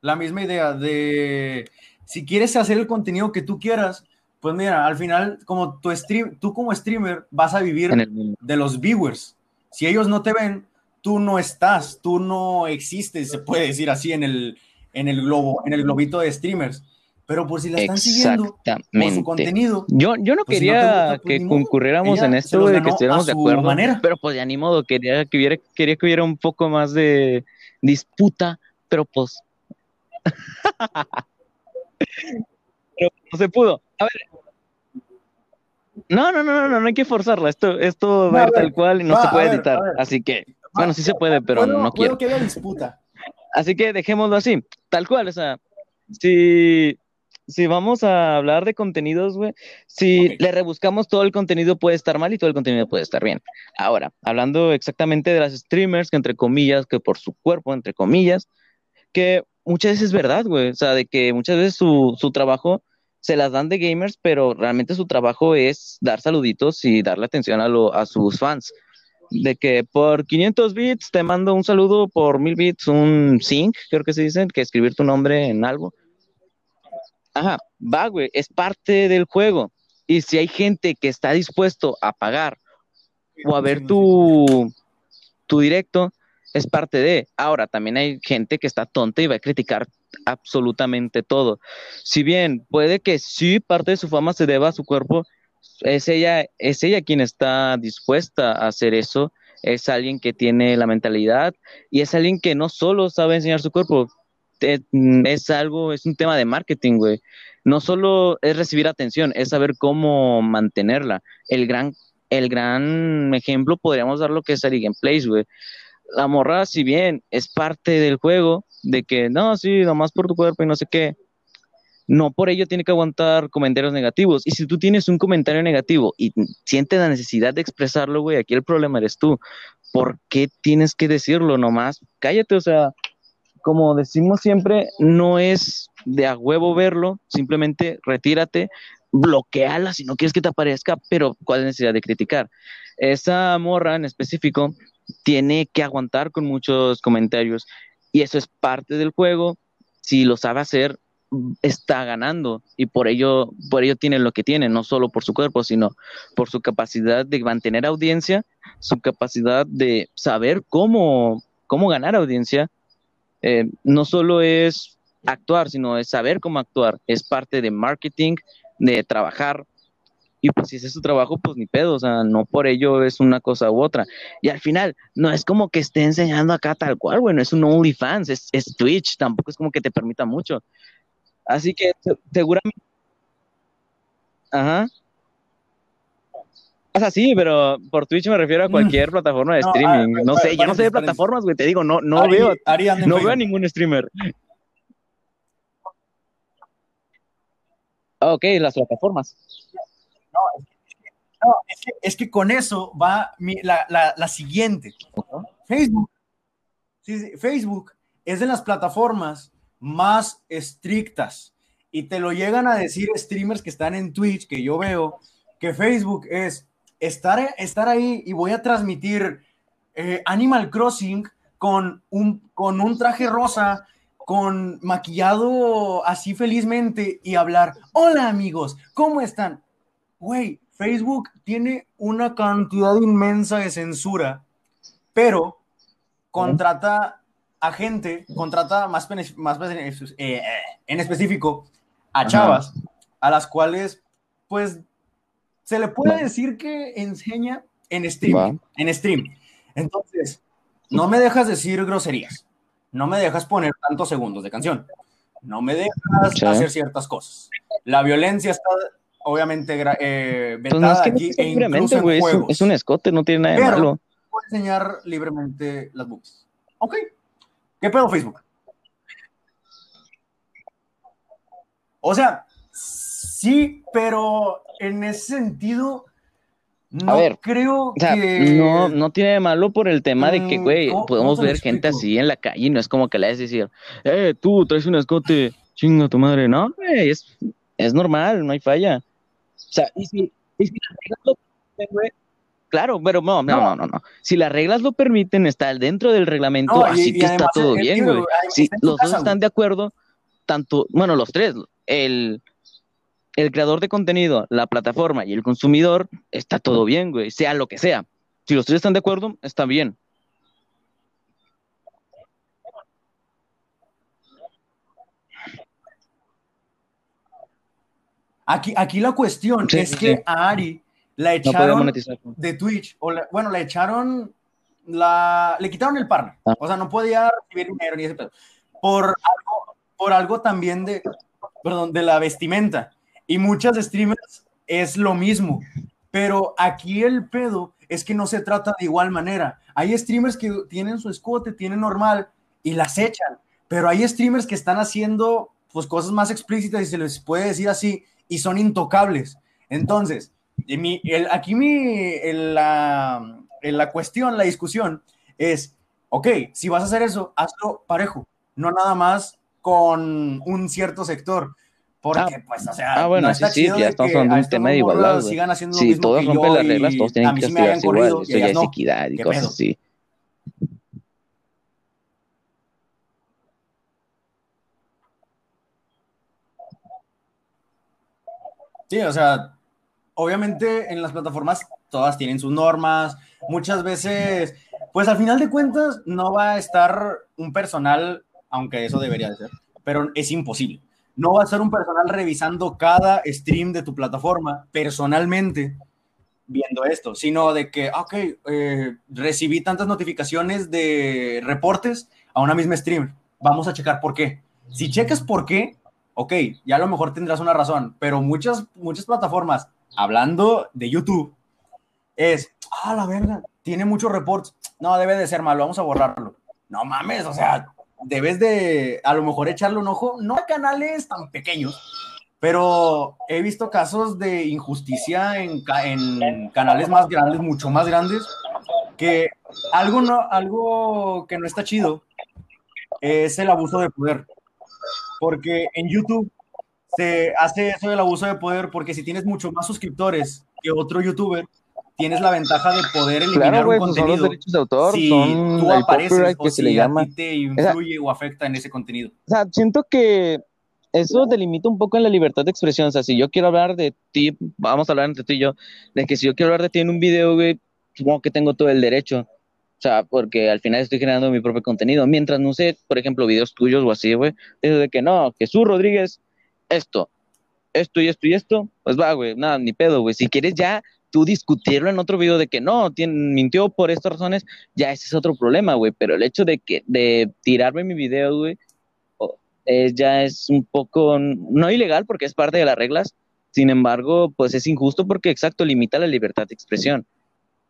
la misma idea de si quieres hacer el contenido que tú quieras, pues mira, al final, como tu stream, tú como streamer vas a vivir de los viewers. Si ellos no te ven, tú no estás, tú no existes, se puede decir así en el, en el globo, en el globito de streamers. Pero por si la están siguiendo por su Exactamente. contenido, Yo, yo no Pues si no quería gusta, pues que concurriéramos en esto, de que estuviéramos de acuerdo. manera. Pero pues ya ni modo, quería que hubiera, quería que hubiera un poco más de disputa, pero pues. [laughs] pero no se pudo. A ver. No, no, no, no, no, no hay que forzarla. Esto, esto va a ir tal cual y no se puede editar. Así que, bueno, sí se puede, pero no quiero. que haya disputa. Así que dejémoslo así, tal cual, o sea, si si vamos a hablar de contenidos, güey, si le rebuscamos todo el contenido puede estar mal y todo el contenido puede estar bien. Ahora, hablando exactamente de las streamers, que entre comillas, que por su cuerpo, entre comillas, que muchas veces es verdad, güey, o sea, de que muchas veces su, su trabajo se las dan de gamers, pero realmente su trabajo es dar saluditos y darle atención a, lo, a sus fans. De que por 500 bits te mando un saludo, por 1000 bits un sync, creo que se dice, que escribir tu nombre en algo. Ajá, va, güey, es parte del juego. Y si hay gente que está dispuesto a pagar o a ver tu, tu directo, es parte de. Ahora, también hay gente que está tonta y va a criticar absolutamente todo. Si bien puede que sí parte de su fama se deba a su cuerpo, es ella, es ella quien está dispuesta a hacer eso. Es alguien que tiene la mentalidad y es alguien que no solo sabe enseñar su cuerpo, mm, es algo, es un tema de marketing, güey. No solo es recibir atención, es saber cómo mantenerla. El gran, el gran ejemplo podríamos dar lo que es Ari Gameplays, güey. La morra, si bien es parte del juego, de que no, sí, nomás por tu cuerpo y no sé qué, no por ello tiene que aguantar comentarios negativos. Y si tú tienes un comentario negativo y sientes la necesidad de expresarlo, güey, aquí el problema eres tú. ¿Por qué tienes que decirlo nomás? Cállate, o sea, como decimos siempre, no es de a huevo verlo, simplemente retírate, bloqueala si no quieres que te aparezca, pero ¿cuál es la necesidad de criticar? Esa morra en específico tiene que aguantar con muchos comentarios y eso es parte del juego. Si lo sabe hacer, está ganando y por ello, por ello tiene lo que tiene, no solo por su cuerpo, sino por su capacidad de mantener audiencia, su capacidad de saber cómo, cómo ganar audiencia. Eh, no solo es actuar, sino es saber cómo actuar, es parte de marketing, de trabajar. Y pues si ese es su trabajo, pues ni pedo, o sea, no por ello es una cosa u otra. Y al final, no es como que esté enseñando acá tal cual, bueno, es un OnlyFans, es, es Twitch, tampoco es como que te permita mucho. Así que se- seguramente. Ajá. O sea, sí, pero por Twitch me refiero a cualquier plataforma de No, streaming. ah, no sé, yo no sé de plataformas, güey. Te digo, no, no Ari- veo, Ari no veo a ningún streamer. Ok, las plataformas. No, es que, es que con eso va mi- la, la- la siguiente. Facebook. Facebook es de las plataformas más estrictas. Y te lo llegan a decir streamers que están en Twitch, que yo veo, que Facebook es estar, estar ahí y voy a transmitir eh, Animal Crossing con un, con un traje rosa, con maquillado así felizmente y hablar, hola amigos, ¿cómo están? Güey, Facebook tiene una cantidad inmensa de censura, pero contrata a gente, contrata más, más bene- eh, en específico a Ajá. chavas a las cuales, pues, se le puede decir que enseña en stream, en stream. Entonces, no me dejas decir groserías, no me dejas poner tantos segundos de canción, no me dejas Sí. hacer ciertas cosas. La violencia está obviamente eh, Pues no es vetada que aquí e incluso en güey. Es, un- juegos. es un escote, no tiene nada de Pero- malo. Puedo enseñar libremente las boobies. Ok. ¿Qué pedo Facebook? O sea, sí, pero en ese sentido, no ver, creo O sea, que... no, no tiene de malo por el tema de que, Mm, güey, ¿cómo- podemos ver gente así en la calle y no es como que le des decir, eh, tú traes un escote, chinga tu madre. No, güey, es, es normal, no hay falla. O sea, y si, y si las reglas lo permiten, güey, claro, pero no, no, no, no, no. Si las reglas lo permiten, está dentro del reglamento, No, así y que está todo bien, güey. Si los dos están güey. de acuerdo, tanto, bueno, los tres, el, el creador de contenido, la plataforma y el consumidor, está todo bien, güey, sea lo que sea. Si los tres están de acuerdo, está bien. Aquí, aquí la cuestión Sí, es sí, que a Ari la echaron de Twitch, o la- bueno, le echaron la, le quitaron el partner, Ah. o sea, no podía recibir dinero ni ese pedo, por algo, por algo también de, perdón, de la vestimenta, y muchas streamers es lo mismo, pero aquí el pedo es que no se trata de igual manera, hay streamers que tienen su escote, tienen normal, y las echan, pero hay streamers que están haciendo pues cosas más explícitas y se les puede decir así y son intocables. Entonces, el, aquí mi, la, la cuestión, la discusión es, ok, si vas a hacer eso, hazlo parejo, no nada más con un cierto sector. Porque, Ah, pues, o sea, Ah, bueno, no sí, está sí, chido ya estamos hablando de un tema de igualdad, sigan haciendo lo mismo todos que rompen yo las reglas, todos tienen que sí castigarse igual. Eso ya es no. equidad y ¿Qué cosas pedo? así. Sí, o sea, obviamente en las plataformas todas tienen sus normas, muchas veces, pues al final de cuentas no va a estar un personal, aunque eso debería de ser, pero es imposible. No va a ser un personal revisando cada stream de tu plataforma personalmente viendo esto, sino de que, ah, ok, eh, recibí tantas notificaciones de reportes a una misma stream, vamos a checar por qué. Si checas por qué, ok, ya a lo mejor tendrás una razón, pero muchas, muchas plataformas, hablando de YouTube, es, ah, la verga, tiene muchos reports, no, debe de ser malo, vamos a borrarlo. No mames, o sea, debes de a lo mejor echarle un ojo, no a canales tan pequeños, pero he visto casos de injusticia en, en canales más grandes, mucho más grandes, que algo, no, algo que no está chido es el abuso de poder. Porque en YouTube se hace eso del abuso de poder porque si tienes mucho más suscriptores que otro youtuber, tienes la ventaja de poder eliminar Claro, güey, un pues son los contenido derechos de autor, si son tú apareces o que se si le a llama. ti te influye o afecta en ese contenido. O sea, siento que eso delimita un poco en la libertad de expresión. O sea, si yo quiero hablar de ti, vamos a hablar entre tú y yo, de que si yo quiero hablar de ti en un video, güey, supongo que tengo todo el derecho. O sea, porque al final estoy generando mi propio contenido. Mientras no sé, por ejemplo, videos tuyos o así, güey, eso de que no, Jesús Rodríguez, esto, esto y esto y esto, pues va, güey, nada, ni pedo, güey. Si quieres ya tú discutirlo en otro video de que no, mintió por estas razones, ya ese es otro problema, güey. Pero el hecho de que, de tirarme mi video, güey, o- eh, ya es un poco, no ilegal porque es parte de las reglas, sin embargo, pues es injusto porque, exacto, limita la libertad de expresión,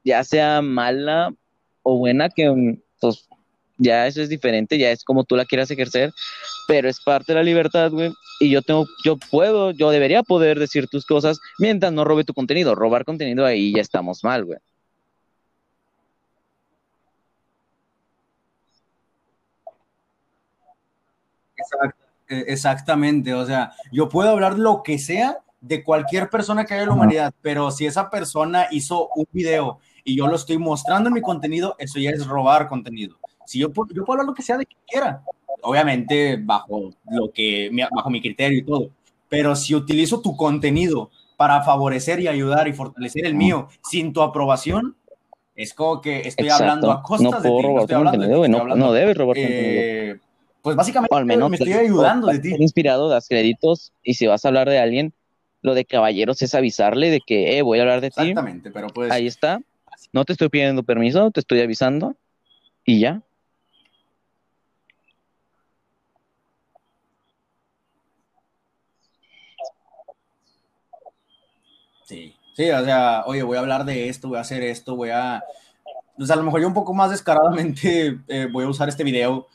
ya sea mala o buena, que pues ya eso es diferente, ya es como tú la quieras ejercer, pero es parte de la libertad, güey, y yo tengo, yo puedo, yo debería poder decir tus cosas mientras no robe tu contenido, robar contenido ahí ya estamos mal, güey. Exact- eh, Exactamente, o sea, yo puedo hablar lo que sea de cualquier persona que haya en la humanidad, pero si esa persona hizo un video y yo lo estoy mostrando en mi contenido, eso ya es robar contenido. Si yo, puedo- yo puedo hablar lo que sea de quien quiera, obviamente bajo lo que bajo mi criterio y todo, pero si utilizo tu contenido para favorecer y ayudar y fortalecer el mío sin tu aprobación, es como que estoy hablando a Exacto, costas no de ti, no estoy hablando de ti, no, hablando, no debes robar eh, pues básicamente al menos me estoy ayudando de ti. inspirado, das créditos, y si vas a hablar de alguien, lo de caballeros es avisarle de que, eh, voy a hablar de ti, Exactamente, pero pues ahí está, no te estoy pidiendo permiso, te estoy avisando, y ya. Sí, sí, o sea, oye, voy a hablar de esto, voy a hacer esto, voy a, pues a lo mejor yo un poco más descaradamente [laughs] eh, voy a usar este video,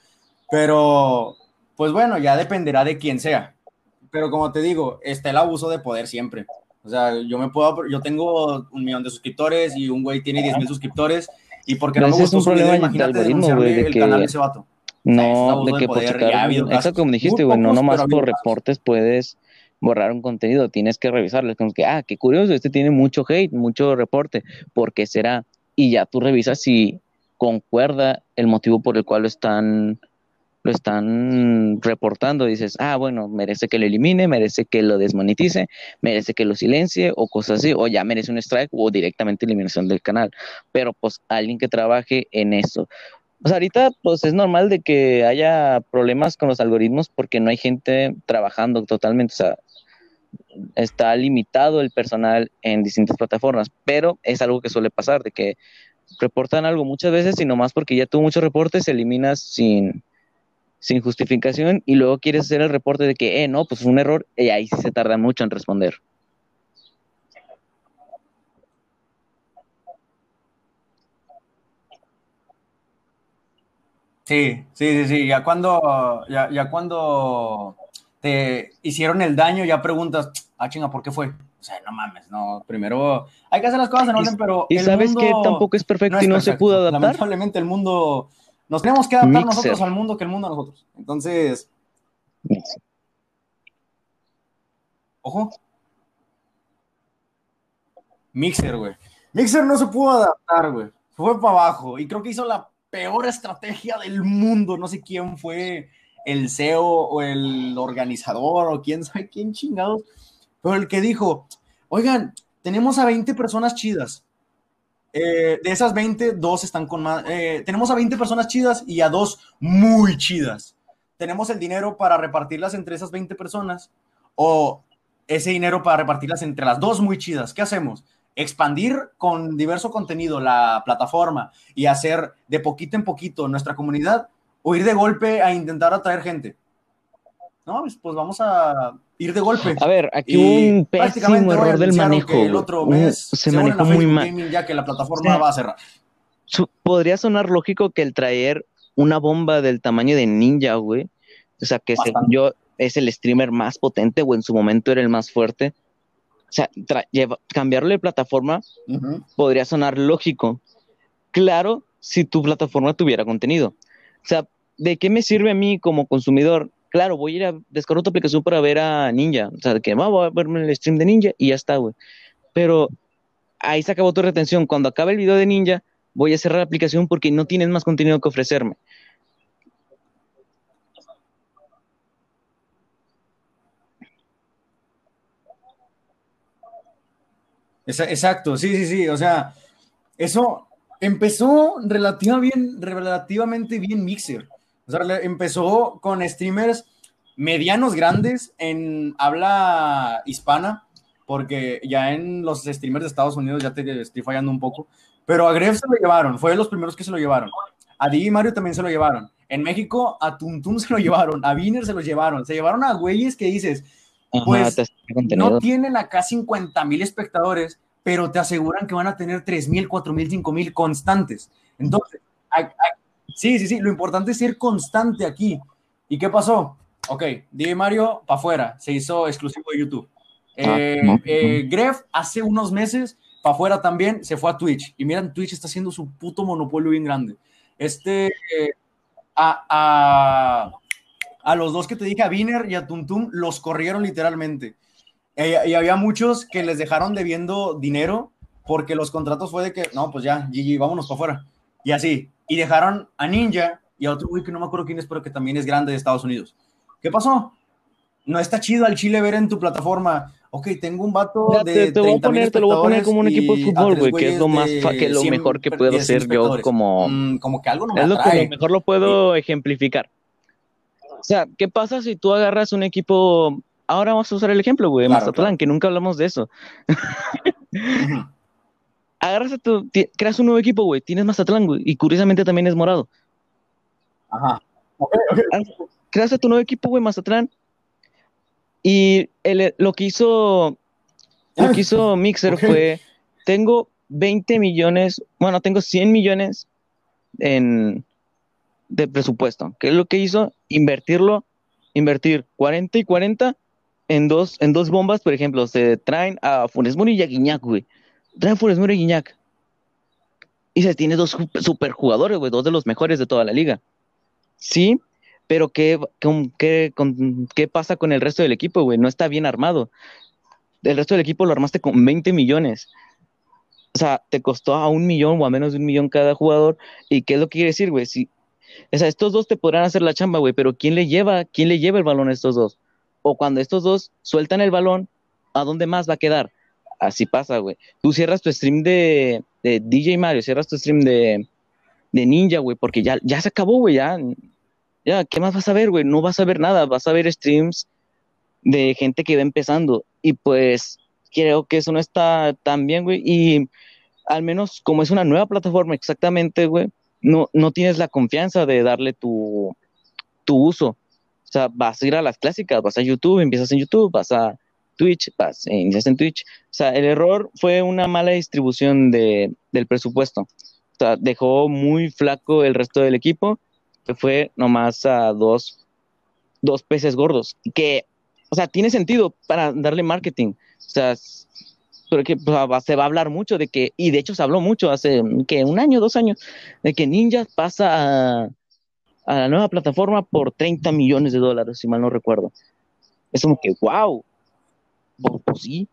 pero pues bueno, ya dependerá de quién sea. Pero como te digo, está el abuso de poder siempre. O sea, yo me puedo, yo tengo un millón de suscriptores y un güey tiene 10 mil suscriptores y porque no Pero me es un video, problema de imagínate denunciarle güey, de el que canal de ese vato. No, abuso de de que por poder, checar, ya exacto como dijiste, güey, no nomás por reportes puedes borrar un contenido, tienes que revisarlo, es como que, ah, qué curioso, este tiene mucho hate, mucho reporte, ¿por qué será? Y ya tú revisas si concuerda el motivo por el cual lo están lo están reportando, dices, ah, bueno, merece que lo elimine, merece que lo desmonetice, merece que lo silencie o cosas así, o ya merece un strike o directamente eliminación del canal. Pero pues alguien que trabaje en eso. Sea, ahorita pues es normal de que haya problemas con los algoritmos porque no hay gente trabajando totalmente, o sea, está limitado el personal en distintas plataformas, pero es algo que suele pasar, de que reportan algo muchas veces y nomás porque ya tuvo muchos reportes se eliminas sin, sin justificación y luego quieres hacer el reporte de que, eh, no, pues fue un error y ahí se tarda mucho en responder. Sí, sí, sí, sí, ya cuando, ya, ya cuando te hicieron el daño, ya preguntas, ah, chinga, ¿por qué fue? O sea, no mames, no, primero hay que hacer las cosas en orden, pero. Y sabes que tampoco es perfecto y no se pudo adaptar. Lamentablemente el mundo. Nos tenemos que adaptar nosotros al mundo que el mundo a nosotros. Entonces. Ojo. Mixer, güey. Mixer no se pudo adaptar, güey. Fue para abajo. Y creo que hizo la peor estrategia del mundo. No sé quién fue el CEO o el organizador o quién sabe quién chingados pero el que dijo, oigan, tenemos a 20 personas chidas. Eh, de esas 20, dos están con más. Eh, tenemos a 20 personas chidas y a dos muy chidas. Tenemos el dinero para repartirlas entre esas 20 personas o ese dinero para repartirlas entre las dos muy chidas. ¿Qué hacemos? Expandir con diverso contenido la plataforma y hacer de poquito en poquito nuestra comunidad o ir de golpe a intentar atraer gente. No, pues, pues vamos a ir de golpe. A ver, aquí un pésimo error del manejo. El otro mes se, manejó muy mal. Ya que la plataforma va a cerrar. Podría sonar lógico que el traer una bomba del tamaño de Ninja, güey. O sea, que según yo es el streamer más potente o en su momento era el más fuerte. O sea, cambiarle de plataforma podría sonar lógico. Claro, si tu plataforma tuviera contenido. O sea, ¿de qué me sirve a mí como consumidor claro, voy a ir a descargar tu aplicación para ver a Ninja. O sea, que va, voy a verme el stream de Ninja y ya está, güey. Pero ahí se acabó tu retención. Cuando acabe el video de Ninja, voy a cerrar la aplicación porque no tienes más contenido que ofrecerme. Exacto, sí, sí, sí. O sea, eso empezó relativamente bien Mixer. O sea, empezó con streamers medianos grandes en habla hispana, porque ya en los streamers de Estados Unidos ya te estoy fallando un poco, pero a Gref se lo llevaron, fue de los primeros que se lo llevaron. A Di Mario también se lo llevaron. En México a Tuntum se lo llevaron, a Viner se lo llevaron, se llevaron a güeyes que dices, pues no tienen acá 50 mil espectadores, pero te aseguran que van a tener 3 mil, 4 mil, 5 mil constantes. Entonces, Sí, sí, sí. Lo importante es ser constante aquí. ¿Y qué pasó? Ok, Di Mario para afuera, se hizo exclusivo de YouTube. Ah, eh, eh, Gref hace unos meses para afuera también se fue a Twitch. Y miren, Twitch está haciendo su puto monopolio bien grande. Este, eh, a, a, los dos que te dije, a Viner y a Tuntum, los corrieron literalmente. Y había muchos que les dejaron debiendo dinero porque los contratos fue de que, no, pues ya, GG, vámonos para afuera. Y así, y dejaron a Ninja y a otro güey que no me acuerdo quién es, pero que también es grande de Estados Unidos. ¿Qué pasó? No está chido al Chile ver en tu plataforma. Ok, tengo un vato de. Te, voy a poner, te lo voy a poner como un equipo de fútbol, güey, que es lo más que lo mejor que puedo hacer yo como. Mm, como que algo no me Es lo que mejor lo puedo ejemplificar. O sea, ¿qué pasa si tú agarras un equipo? Ahora vamos a usar el ejemplo, güey, de Mazatlán, que nunca hablamos de eso. agarras a tu, creas un nuevo equipo, güey, tienes Mazatlán, güey, y curiosamente también es morado. Ajá. Creas a tu nuevo equipo, güey, Mazatlán, y lo que hizo, lo que hizo Mixer fue, tengo 20 millones, bueno, tengo 100 millones en, de presupuesto. ¿Qué es lo que hizo? Invertirlo, invertir 40 y 40 en dos, en dos bombas, por ejemplo, se traen a Funes Mori y a Guiñac, güey trae Funes Mori y Guiñac. Y se tiene dos super jugadores, güey, dos de los mejores de toda la liga. Sí, pero ¿qué, qué, ¿qué pasa con el resto del equipo, güey? No está bien armado. El resto del equipo lo armaste con 20 millones. O sea, te costó a un millón o a menos de un millón cada jugador. ¿Y qué es lo que quiere decir, güey? Si, o sea, estos dos te podrán hacer la chamba, güey, pero ¿quién le lleva, quién le lleva el balón a estos dos? O cuando estos dos sueltan el balón, ¿a dónde más va a quedar? así pasa, güey. Tú cierras tu stream de, DJ Mario, cierras tu stream de, Ninja, güey, porque ya, ya se acabó, güey, ya, ya, ¿qué más vas a ver, güey? No vas a ver nada, vas a ver streams de gente que va empezando y pues creo que eso no está tan bien, güey, y al menos como es una nueva plataforma exactamente, güey, no, no tienes la confianza de darle tu, tu uso. O sea, vas a ir a las clásicas, vas a YouTube, empiezas en YouTube, vas a Twitch, inicias en Twitch. O sea, el error fue una mala distribución de, del presupuesto. O sea, dejó muy flaco el resto del equipo, que fue nomás a dos, dos peces gordos, que, o sea, tiene sentido para darle marketing. O sea, porque pues, se va a hablar mucho de que, y de hecho se habló mucho hace que un año, dos años, de que Ninja pasa a, la nueva plataforma por 30 millones de dólares, si mal no recuerdo. Es como que, wow, pues, pues, sí.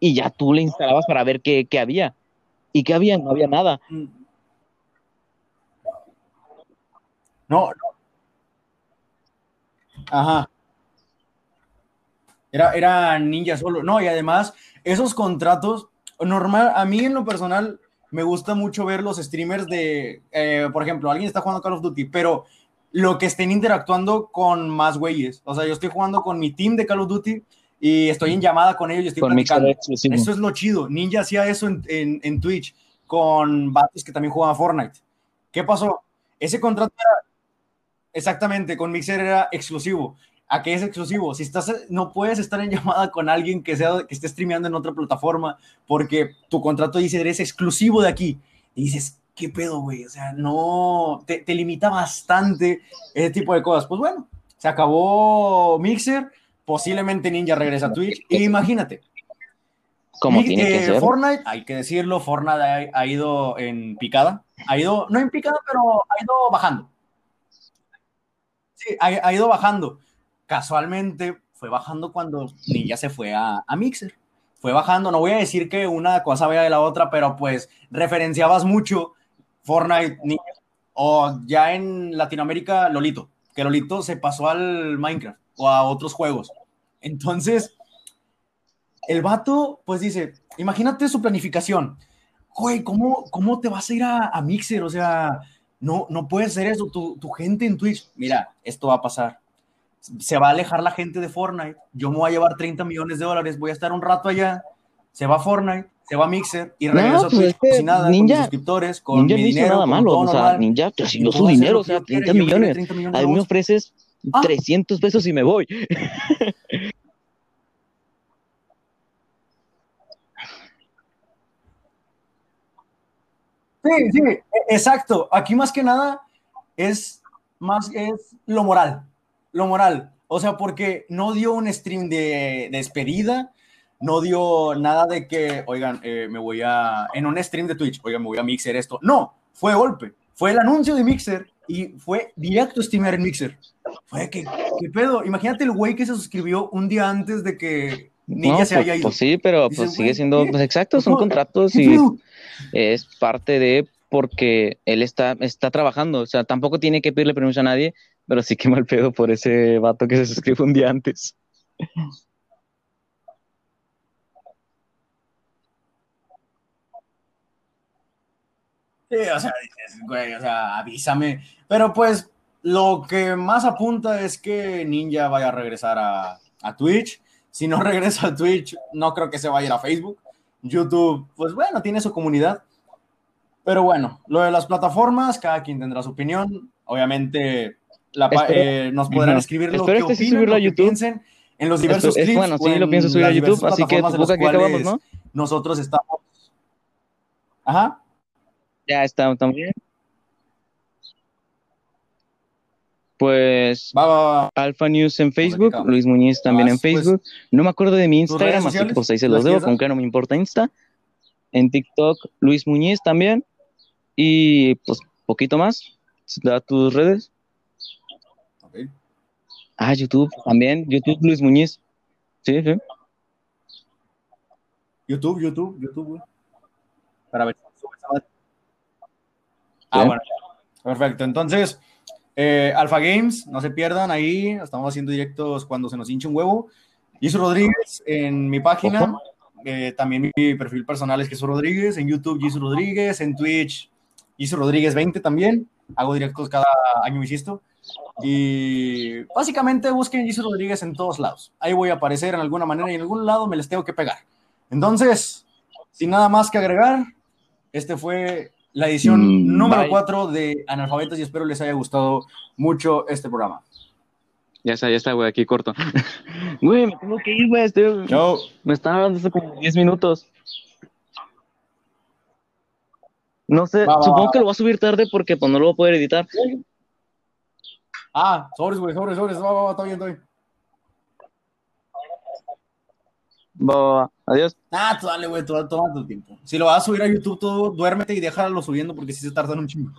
Y ya tú le instalabas para ver qué, qué había. ¿Y qué había? No había nada. No, no. Ajá. Era, era ninja solo. No, y además, esos contratos, normal, a mí en lo personal, me gusta mucho ver los streamers de, eh, por ejemplo, alguien está jugando Call of Duty, pero lo que estén interactuando con más güeyes. O sea, yo estoy jugando con mi team de Call of Duty y estoy en llamada con ellos y estoy platicando. Eso es lo chido. Ninja hacía eso en, en, en Twitch con bates que también jugaban Fortnite. ¿Qué pasó? Ese contrato era, exactamente, con Mixer era exclusivo. ¿A qué es exclusivo? Si estás, no puedes estar en llamada con alguien que, sea, que esté streameando en otra plataforma porque tu contrato dice eres exclusivo de aquí. Y dices, ¿qué pedo, güey? O sea, no, te, te limita bastante ese tipo de cosas. Pues bueno, se acabó Mixer, posiblemente Ninja regresa a Twitch. Imagínate, como tiene que ser. Fortnite, hay que decirlo, Fortnite ha, ido en picada. Ha ido, no en picada, pero ha ido bajando. Sí, ha, ido bajando. Casualmente fue bajando cuando Ninja se fue a, Mixer. Fue bajando, no voy a decir que una cosa vaya de la otra, pero pues referenciabas mucho Fortnite, Ninja, o ya en Latinoamérica, Lolito, que Lolito se pasó al Minecraft o a otros juegos. Entonces, el vato, pues dice, imagínate su planificación. Güey, ¿cómo, ¿cómo te vas a ir a, Mixer? O sea, no, no puede ser eso. Tu, tu, gente en Twitch, mira, esto va a pasar. Se va a alejar la gente de Fortnite. Yo me voy a llevar 30 millones de dólares. Voy a estar un rato allá. Se va a Fortnite, se va a Mixer y regreso a pues Twitch sin nada, ninja, con suscriptores, con ninja mi dinero. nada malo. O sea, Ninja, yo su dinero, o sea, 30 millones. 30 millones a mí me ofreces 300 ah. pesos y me voy. [laughs] Sí, sí, e, exacto. Aquí más que nada es más es lo moral, lo moral. O sea, porque no dio un stream de, despedida, no dio nada de que, oigan, eh, me voy a, en un stream de Twitch, oigan, me voy a Mixer esto. No, fue golpe. Fue el anuncio de Mixer y fue directo streamer en Mixer. Fue que, ¿qué pedo? Imagínate el güey que se suscribió un día antes de que Ninja se pues, haya ido. Pues sí, pero pues sigue siendo, pues exacto, son contratos y es parte de porque él está, está trabajando, o sea, tampoco tiene que pedirle permiso a nadie, pero sí que mal pedo por ese vato que se suscribe un día antes. Sí, o sea, dices, güey, o sea, avísame. Pero pues lo que más apunta es que Ninja vaya a regresar a, a Twitch. Si no [laughs] regresa a Twitch, no creo que se vaya a ir a Facebook. YouTube, pues bueno, tiene su comunidad. Pero bueno, lo de las plataformas, cada quien tendrá su opinión. Obviamente, eh, nos podrán escribir lo que este opinan, lo que piensen en los diversos clips. bueno, sí, lo pienso subir a YouTube, así que que acabamos, ¿no? Nosotros estamos. Ajá. Ya está también. Pues Alfa News en Facebook, Luis Muñiz también en pues, Facebook. no me acuerdo de mi Instagram, así que pues ahí se los debo, aunque no me importa Insta. En TikTok, Luis Muñiz también. Y pues poquito más. Da tus redes. Ah, YouTube también. YouTube Luis Muñiz. Sí, sí. YouTube, YouTube, YouTube, Para ver. Ah, bueno. Perfecto. Entonces, eh, Alpha Games, no se pierdan ahí, estamos haciendo directos cuando se nos hinche un huevo. Jesús Rodríguez en mi página, eh, también mi perfil personal es Jesús Rodríguez, en YouTube Jesús Rodríguez, en Twitch Jesús Rodríguez 20 también, hago directos cada año, insisto. Y básicamente busquen Jesús Rodríguez en todos lados. Ahí voy a aparecer en alguna manera y en algún lado me les tengo que pegar. Entonces, sin nada más que agregar, este fue la edición mm, número 4 de Analfabetos y espero les haya gustado mucho este programa. Ya está, ya está, güey, aquí corto. [laughs] Güey, me tengo que ir, güey. Estoy... Me están hablando hace como 10 minutos. No sé, supongo que lo voy a subir tarde porque pues no lo voy a poder editar. Ah, sobres, güey, sobres, sobres. Va, va, va, está bien, está bien. Va. Adiós. Ah, tú dale, güey, toma tu tiempo. Si lo vas a subir a YouTube, tú duérmete y déjalo subiendo porque si se tardan un chingo.